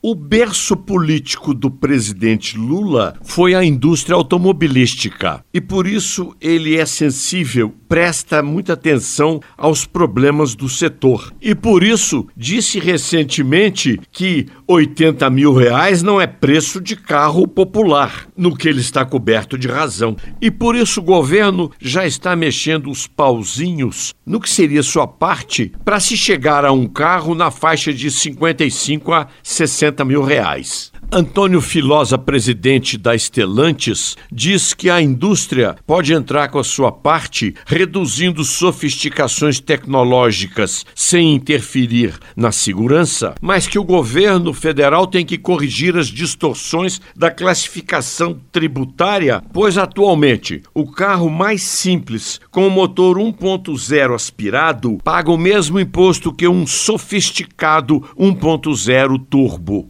O berço político do presidente Lula foi a indústria automobilística e por isso ele é sensível, presta muita atenção aos problemas do setor. E por isso disse recentemente que 80 mil reais não é preço de carro popular, no que ele está coberto de razão. E por isso o governo já está mexendo os pauzinhos no que seria sua parte para se chegar a um carro na faixa de 55 a 60 60 mil reais. Antônio Filosa, presidente da Estelantes, diz que a indústria pode entrar com a sua parte, reduzindo sofisticações tecnológicas sem interferir na segurança, mas que o governo federal tem que corrigir as distorções da classificação tributária, pois atualmente o carro mais simples, com motor 1.0 aspirado, paga o mesmo imposto que um sofisticado 1.0 turbo.